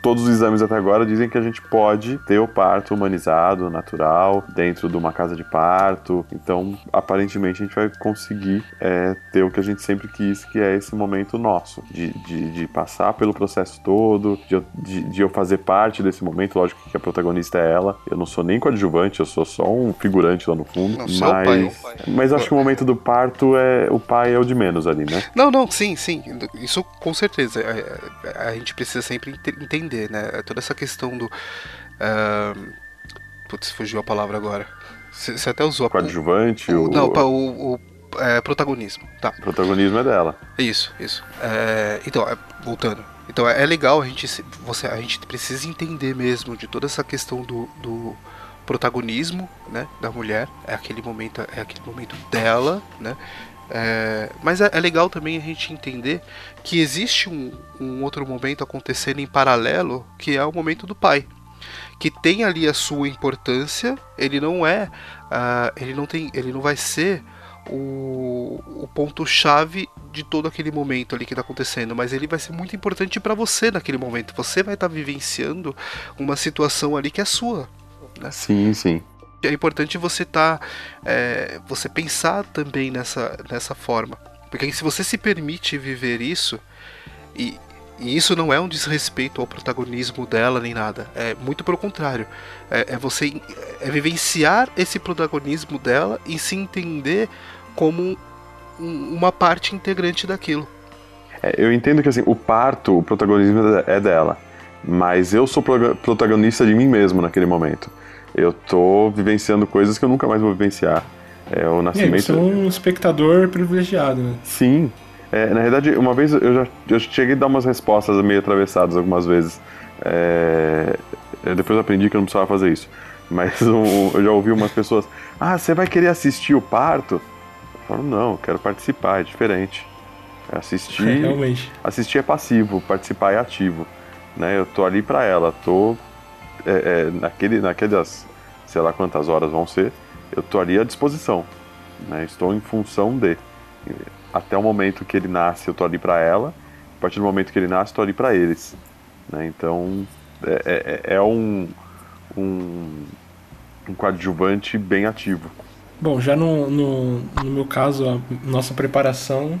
todos os exames até agora dizem que a gente pode ter o parto humanizado, natural, dentro de uma casa de parto. Então, aparentemente, a gente vai conseguir é, ter o que a gente sempre quis, que é esse momento nosso, de, de, de passar pelo processo todo, de, de, de, eu fazer parte desse momento. Lógico que a protagonista é ela. Eu não sou nem coadjuvante, eu sou só um figurante lá no fundo. Não, mas, pai, mas acho que o momento do parto é o pai é o de menos ali, né? Não, não, sim, sim. Isso com certeza. A, gente precisa sempre entender né? É toda essa questão do. Uh, putz, fugiu a palavra agora. Você até usou a. Coadjuvante? O, o, não, o, o é, protagonismo. Tá. O protagonismo é dela. Isso, isso. É, então, é, voltando. Então é, é legal a gente, você, a gente precisa entender mesmo de toda essa questão do, do protagonismo, né, da mulher. É aquele momento, é aquele momento dela, né? É, mas é, é, legal também a gente entender que existe um, um, outro momento acontecendo em paralelo, que é o momento do pai, que tem ali a sua importância. Ele não é, uh, ele não tem, ele não vai ser o, o ponto chave de todo aquele momento ali que está acontecendo, mas ele vai ser muito importante para você naquele momento. Você vai estar tá vivenciando uma situação ali que é sua. Né? Sim, sim é importante você tá, é, você pensar também nessa, nessa forma, porque se você se permite viver isso e, e isso não é um desrespeito ao protagonismo dela nem nada. É muito pelo contrário. É, é, você é vivenciar esse protagonismo dela e se entender como um, uma parte integrante daquilo. É, eu entendo que assim, o parto, o protagonismo é dela. Mas eu sou protagonista de mim mesmo naquele momento eu tô vivenciando coisas que eu nunca mais vou vivenciar. É o nascimento. você é um espectador privilegiado, né? Sim. É, na verdade, uma vez eu já eu cheguei a dar umas respostas meio atravessadas algumas vezes. É, depois eu aprendi que eu não precisava fazer isso. Mas um, eu já ouvi umas pessoas: Ah, você vai querer assistir o parto? Eu falo: Não, quero participar, é diferente. Assistir, é, realmente. assistir é passivo, participar é ativo. Né? Eu tô ali para ela, tô é, é, naquele, naquelas, sei lá quantas horas vão ser, eu estou ali à disposição. Né? Estou em função de. Até o momento que ele nasce, eu estou ali para ela. A partir do momento que ele nasce, estou ali para eles. Né? Então, é, é, é um, um, um coadjuvante bem ativo. Bom, já no, no, no meu caso, a nossa preparação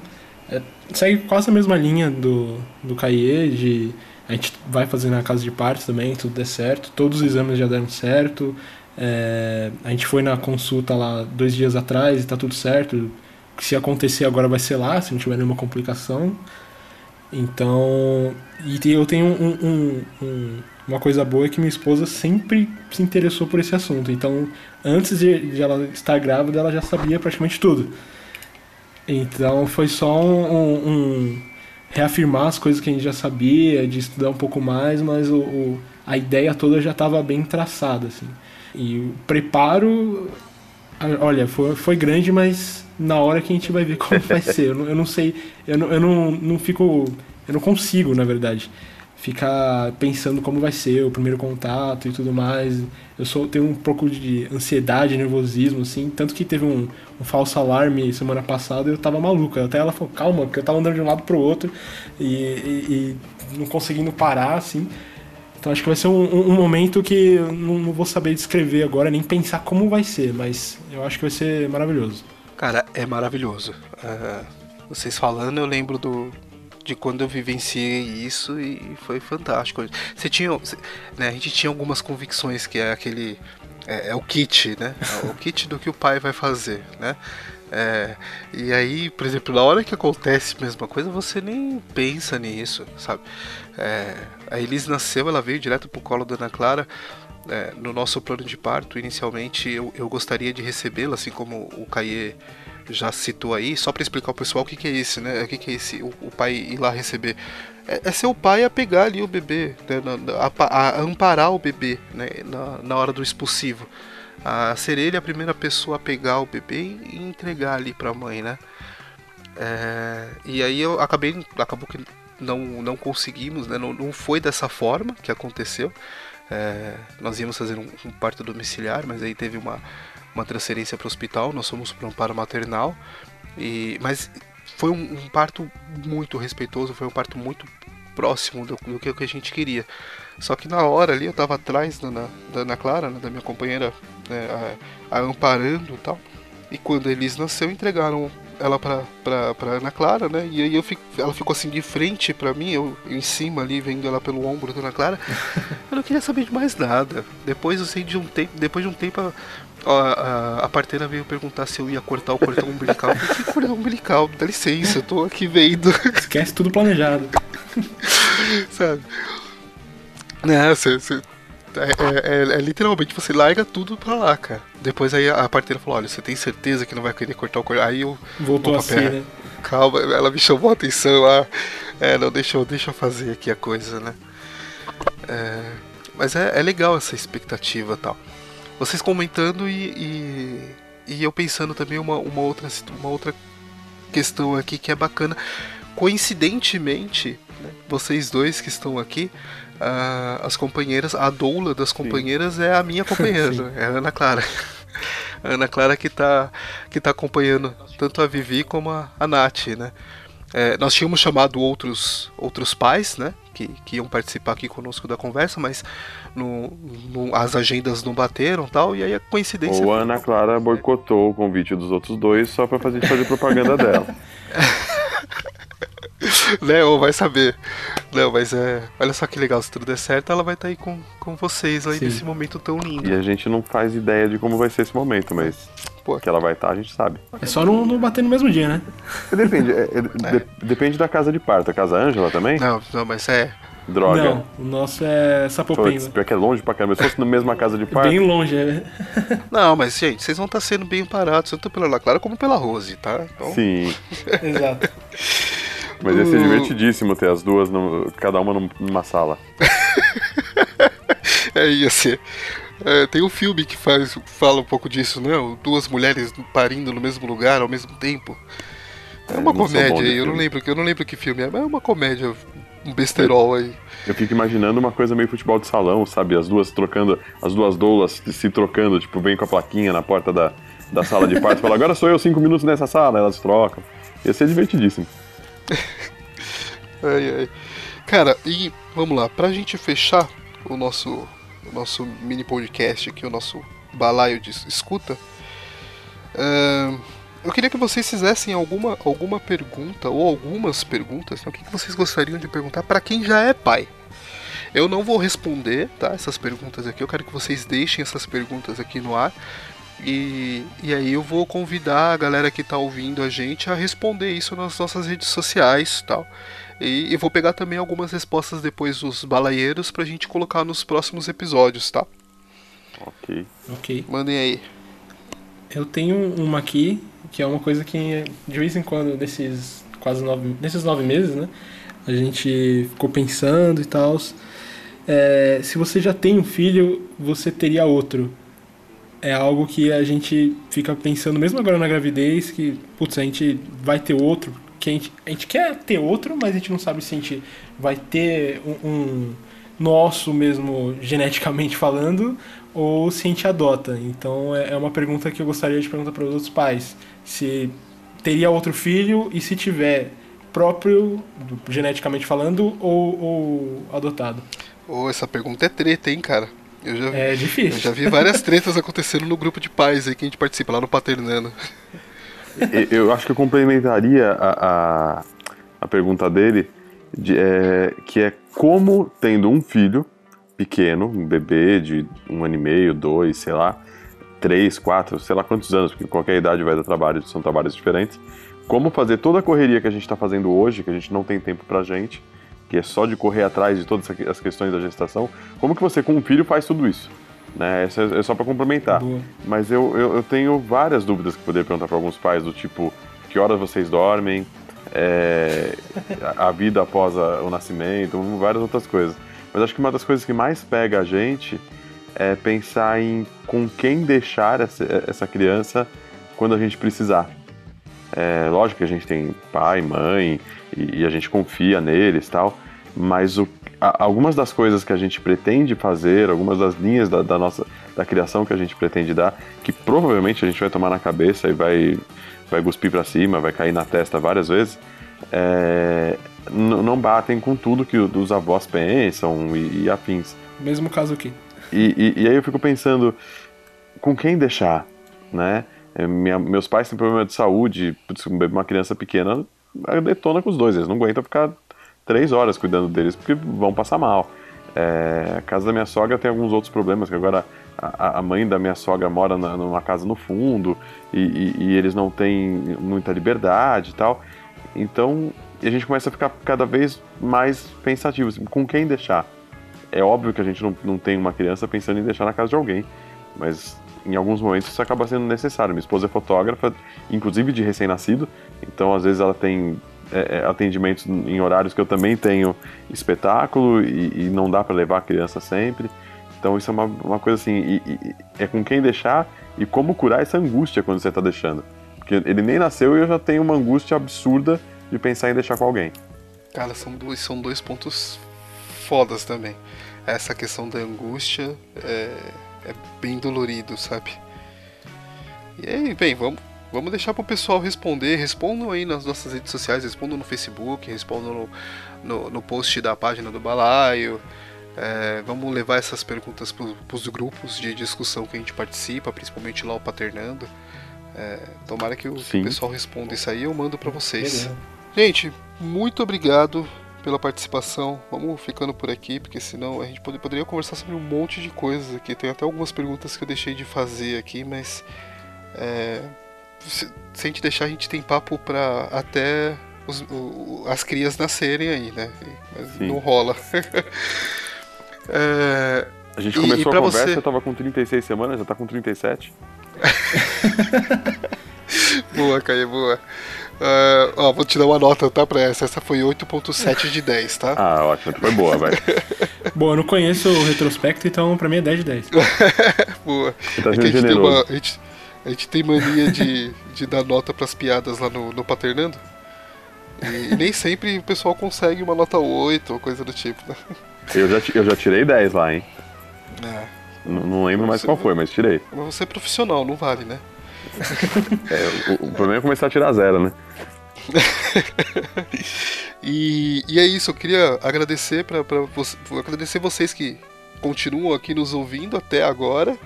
é, segue quase a mesma linha do, do Cahiers, de a gente vai fazer na casa de partos também, tudo der certo. Todos os exames já deram certo. É, a gente foi na consulta lá dois dias atrás e tá tudo certo. Se acontecer agora vai ser lá, se não tiver nenhuma complicação. Então, e eu tenho um, um, um, uma coisa boa é que minha esposa sempre se interessou por esse assunto. Então, antes de, de ela estar grávida, ela já sabia praticamente tudo. Então, foi só um, um, reafirmar as coisas que a gente já sabia, de estudar um pouco mais, mas o, o a ideia toda já estava bem traçada, assim. E o preparo, olha, foi, foi grande, mas na hora que a gente vai ver como vai ser. Eu não, eu não sei, eu não, eu não, não fico, eu não consigo, na verdade, ficar pensando como vai ser o primeiro contato e tudo mais. Eu sou, tenho um pouco de ansiedade, nervosismo, assim, tanto que teve um, um falso alarme semana passada e eu tava maluco. Até ela falou, calma, porque eu tava andando de um lado pro outro e, e, e não conseguindo parar, assim. Então acho que vai ser um, um momento que eu não, não, vou saber descrever agora, nem pensar como vai ser, mas eu acho que vai ser maravilhoso. Cara, é maravilhoso. Uh, vocês falando, eu lembro do, de quando eu vivenciei isso e foi fantástico. Você tinha, né, a gente tinha algumas convicções que é aquele é, é o kit, né? É o kit do que o pai vai fazer, né? É, e aí, por exemplo, na hora que acontece a mesma coisa, você nem pensa nisso, sabe? É, a Elise nasceu, ela veio direto pro colo da Ana Clara. É, no nosso plano de parto, inicialmente eu, eu gostaria de recebê-la, assim como o Caie já citou aí, só para explicar ao pessoal o que, que é esse, né? O que, que é esse, o, o pai ir lá receber. É, é ser o pai a pegar ali o bebê, né? a, a, amparar o bebê né? na, na hora do expulsivo. A ser ele a primeira pessoa a pegar o bebê e entregar ali para a mãe, né? É, e aí eu acabei, acabou que não, não conseguimos, né? não, não foi dessa forma que aconteceu. É, nós íamos fazer um, um, parto domiciliar, mas aí teve uma, uma transferência para o hospital, nós fomos para um amparo maternal, e, mas foi um, um, parto muito respeitoso, foi um parto muito próximo do, do, que a gente queria. Só que na hora ali eu estava atrás da, da Ana Clara, né, da minha companheira, né, a, a amparando e tal, e quando eles nasceu entregaram ela pra Ana Clara, né? E aí eu fico, ela ficou assim de frente pra mim, eu em cima ali, vendo ela pelo ombro da Ana Clara. eu não queria saber de mais nada. Depois eu sei de um tempo, depois de um tempo a, a, a parteira veio perguntar se eu ia cortar o cordão umbilical. Que cordão umbilical? Dá licença, eu tô aqui vendo. Esquece tudo planejado. Sabe? Não, você, é, é, é, é, literalmente você larga tudo pra lá, cara. Depois aí a parteira falou: Olha, você tem certeza que não vai querer cortar o cordão? Aí eu. Voltou assim, né? Calma, ela me chamou a atenção lá. É, não, deixa eu, deixa eu fazer aqui a coisa, né? É, mas é, é legal essa expectativa tal. Vocês comentando e, e, e, eu pensando também uma, uma, outra, uma outra questão aqui que é bacana. Coincidentemente, né, vocês dois que estão aqui a, as companheiras, a doula das companheiras Sim. é a minha companheira, é a Ana Clara. A Ana Clara que está que tá acompanhando tanto a Vivi como a, a Nath, né? É, nós tínhamos chamado outros, outros pais, né? Que, que iam participar aqui conosco da conversa, mas no, no, as agendas não bateram tal, e aí a coincidência. Ou a Ana Clara boicotou o convite dos outros dois só para fazer, fazer propaganda dela. Léo vai saber. Não, mas é. Olha só que legal, se tudo der certo, ela vai estar tá aí com, com vocês aí Sim. nesse momento tão lindo. E a gente não faz ideia de como vai ser esse momento, mas. Pô, que ela vai estar, tá, a gente sabe. É só não, não bater no mesmo dia, né? Depende, é, é, é. De, depende da casa de parto. A casa Ângela também? Não, não, mas é. Droga. Não, o nosso é Sapopemba. Pior que é longe pra caramba. Se fosse na mesma casa de parto. Bem longe, é. Não, mas, gente, vocês vão estar tá sendo bem parados, tanto pela Clara como pela Rose, tá? Então... Sim. Exato. Mas ia ser divertidíssimo ter as duas, no, cada uma numa sala. é, ia ser. É, tem um filme que faz, fala um pouco disso, né? Duas mulheres parindo no mesmo lugar ao mesmo tempo. É, é uma comédia aí, eu não lembro, eu não lembro que filme é, mas é uma comédia, um besterol aí. Eu fico imaginando uma coisa meio futebol de salão, sabe? As duas trocando, as duas doulas se trocando, tipo, vem com a plaquinha na porta da, da sala de parto e fala, agora sou eu cinco minutos nessa sala, elas trocam. Ia ser divertidíssimo. ai, ai. Cara, e vamos lá, pra gente fechar o nosso, o nosso mini podcast aqui, o nosso balaio de escuta, uh, eu queria que vocês fizessem alguma, alguma pergunta ou algumas perguntas. Né? O que, que vocês gostariam de perguntar para quem já é pai? Eu não vou responder, tá? Essas perguntas aqui. Eu quero que vocês deixem essas perguntas aqui no ar. E, e aí eu vou convidar a galera que está ouvindo a gente a responder isso nas nossas redes sociais tal. E eu vou pegar também algumas respostas depois dos balaieiros pra gente colocar nos próximos episódios, tá? Ok. Ok. Mandem aí. Eu tenho uma aqui, que é uma coisa que de vez em quando, nesses quase nove, nesses nove meses, né? A gente ficou pensando e tal. É, se você já tem um filho, você teria outro. É algo que a gente fica pensando, mesmo agora na gravidez, que, putz, a gente vai ter outro. Que a, gente, a gente quer ter outro, mas a gente não sabe se a gente vai ter um, um nosso mesmo, geneticamente falando, ou se a gente adota. Então é, é uma pergunta que eu gostaria de perguntar para os outros pais. Se teria outro filho e se tiver próprio, geneticamente falando, ou, ou adotado. Oh, essa pergunta é treta, hein, cara? Eu já, É difícil. eu já vi várias tretas acontecendo no grupo de pais aí que a gente participa, lá no Paternando. E- Eu acho que eu complementaria a, a, a pergunta dele, de, é, que é como, tendo um filho pequeno, um bebê de um ano e meio, dois, sei lá, três, quatro, sei lá quantos anos, porque qualquer idade vai dar trabalho, são trabalhos diferentes, como fazer toda a correria que a gente está fazendo hoje, que a gente não tem tempo pra gente, que é só de correr atrás de todas as questões da gestação, como que você com um filho faz tudo isso? Né? Essa é é só para complementar. Boa. Mas eu, eu, eu tenho várias dúvidas que poderia perguntar para alguns pais, do tipo, que horas vocês dormem, é, a a vida após a- o nascimento, várias outras coisas. Mas acho que uma das coisas que mais pega a gente é pensar em com quem deixar essa, essa criança quando a gente precisar. É, lógico que a gente tem pai, mãe e, e a gente confia neles tal, mas o- a- algumas das coisas que a gente pretende fazer, algumas das linhas da, da nossa da criação que a gente pretende dar, que provavelmente a gente vai tomar na cabeça e vai vai cuspir para cima, vai cair na testa várias vezes, é, não batem com tudo que os avós pensam e, e afins. Mesmo caso aqui. E, e- e aí eu fico pensando, com quem deixar, né? É, minha- meus pais têm problema de saúde, uma criança pequena detona com os dois, eles não aguentam ficar três horas cuidando deles porque vão passar mal. É, a casa da minha sogra tem alguns outros problemas, que agora a, a mãe da minha sogra mora na- numa casa no fundo e, e- e eles não têm muita liberdade e tal. Então a gente começa a ficar cada vez mais pensativo, assim, com quem deixar é óbvio que a gente não, não tem uma criança pensando em deixar na casa de alguém, mas em alguns momentos isso acaba sendo necessário. Minha esposa é fotógrafa, inclusive de recém-nascido, então às vezes ela tem é, é, atendimentos em horários que eu também tenho espetáculo e, e não dá para levar a criança sempre. Então isso é uma, uma coisa assim, e- e- é com quem deixar e como curar essa angústia quando você está deixando. Porque ele nem nasceu e eu já tenho uma angústia absurda de pensar em deixar com alguém. Cara, são dois, são dois pontos fodas também. Essa questão da angústia é, é bem dolorido, sabe? E aí, bem, vamos, vamos deixar pro pessoal responder. Respondam aí nas nossas redes sociais, respondam no Facebook, respondam no, no, no post da página do Balaio. É, vamos levar essas perguntas para os grupos de discussão que a gente participa, principalmente lá o Paternando. É, tomara que o Sim. pessoal responda isso aí eu mando para vocês. Beleza. Gente, muito obrigado pela participação. Vamos ficando por aqui, porque senão a gente pode- poderia conversar sobre um monte de coisas aqui. Tem até algumas perguntas que eu deixei de fazer aqui, mas é, se, se a gente deixar, a gente tem papo pra até os- o- as crias nascerem aí, né? Mas Sim. não rola. É, A gente E- começou e a pra conversa, você? eu tava com 36 semanas, já tá com 37. boa, Caio, boa. É, ó, vou te dar uma nota, tá? Pra essa. Essa foi 8.7 de 10, tá? Ah, ótimo, foi boa, vai. Bom, eu não conheço o retrospecto, então pra mim é 10 de 10. Boa. Tá É a gente, uma, a, gente, a gente tem mania de, de dar nota pras piadas lá no, no Paternando. E, e nem sempre o pessoal consegue uma nota 8 ou coisa do tipo, né? Eu já, eu já tirei 10 lá, hein? É, N- não lembro mais Você- qual foi, mas tirei. mas você é profissional, não vale, né? É, o, o problema é começar a tirar zero, né? E, e é isso, eu queria agradecer para agradecer vocês que continuam aqui nos ouvindo até agora.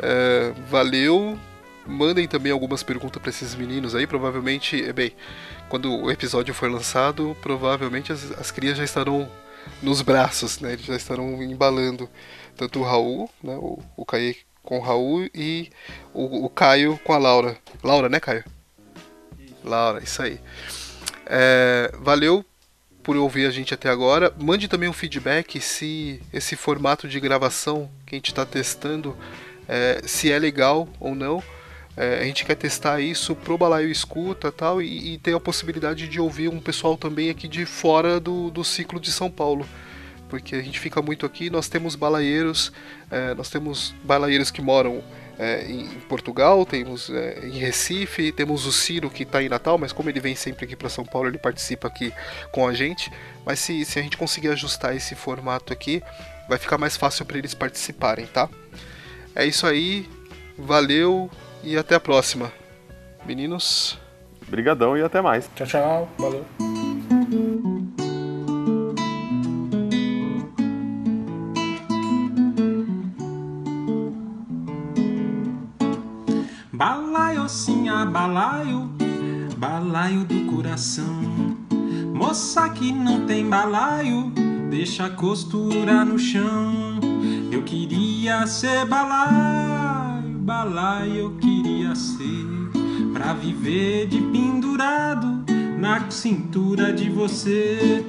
É, valeu mandem também algumas perguntas para esses meninos aí. Provavelmente, é bem, quando o episódio for lançado, provavelmente as, as crias já estarão nos braços, né? Eles já estarão embalando tanto o Raul, né? O, o Caio com o Raul e o, o Caio com a Laura. Laura, né, Caio? Laura, isso aí. É, valeu por ouvir a gente até agora. Mande também um feedback se esse formato de gravação que a gente está testando, é, se é legal ou não. É, a gente quer testar isso pro Balaio Escuta tal, e, e ter a possibilidade de ouvir um pessoal também aqui de fora do, do ciclo de São Paulo. Porque a gente fica muito aqui, nós temos balaeiros, é, nós temos balaeiros que moram é, em Portugal, temos é, em Recife, temos o Ciro que está em Natal, mas como ele vem sempre aqui para São Paulo, ele participa aqui com a gente. Mas se, se a gente conseguir ajustar esse formato aqui, vai ficar mais fácil para eles participarem, tá? É isso aí, valeu e até a próxima. Meninos. Obrigadão e até mais. Tchau, tchau. Valeu. Balaio sim, a balaio, balaio do coração. Moça que não tem balaio, deixa a costura no chão. Eu queria ser balaio, balaio eu queria ser. Pra viver de pendurado na cintura de você.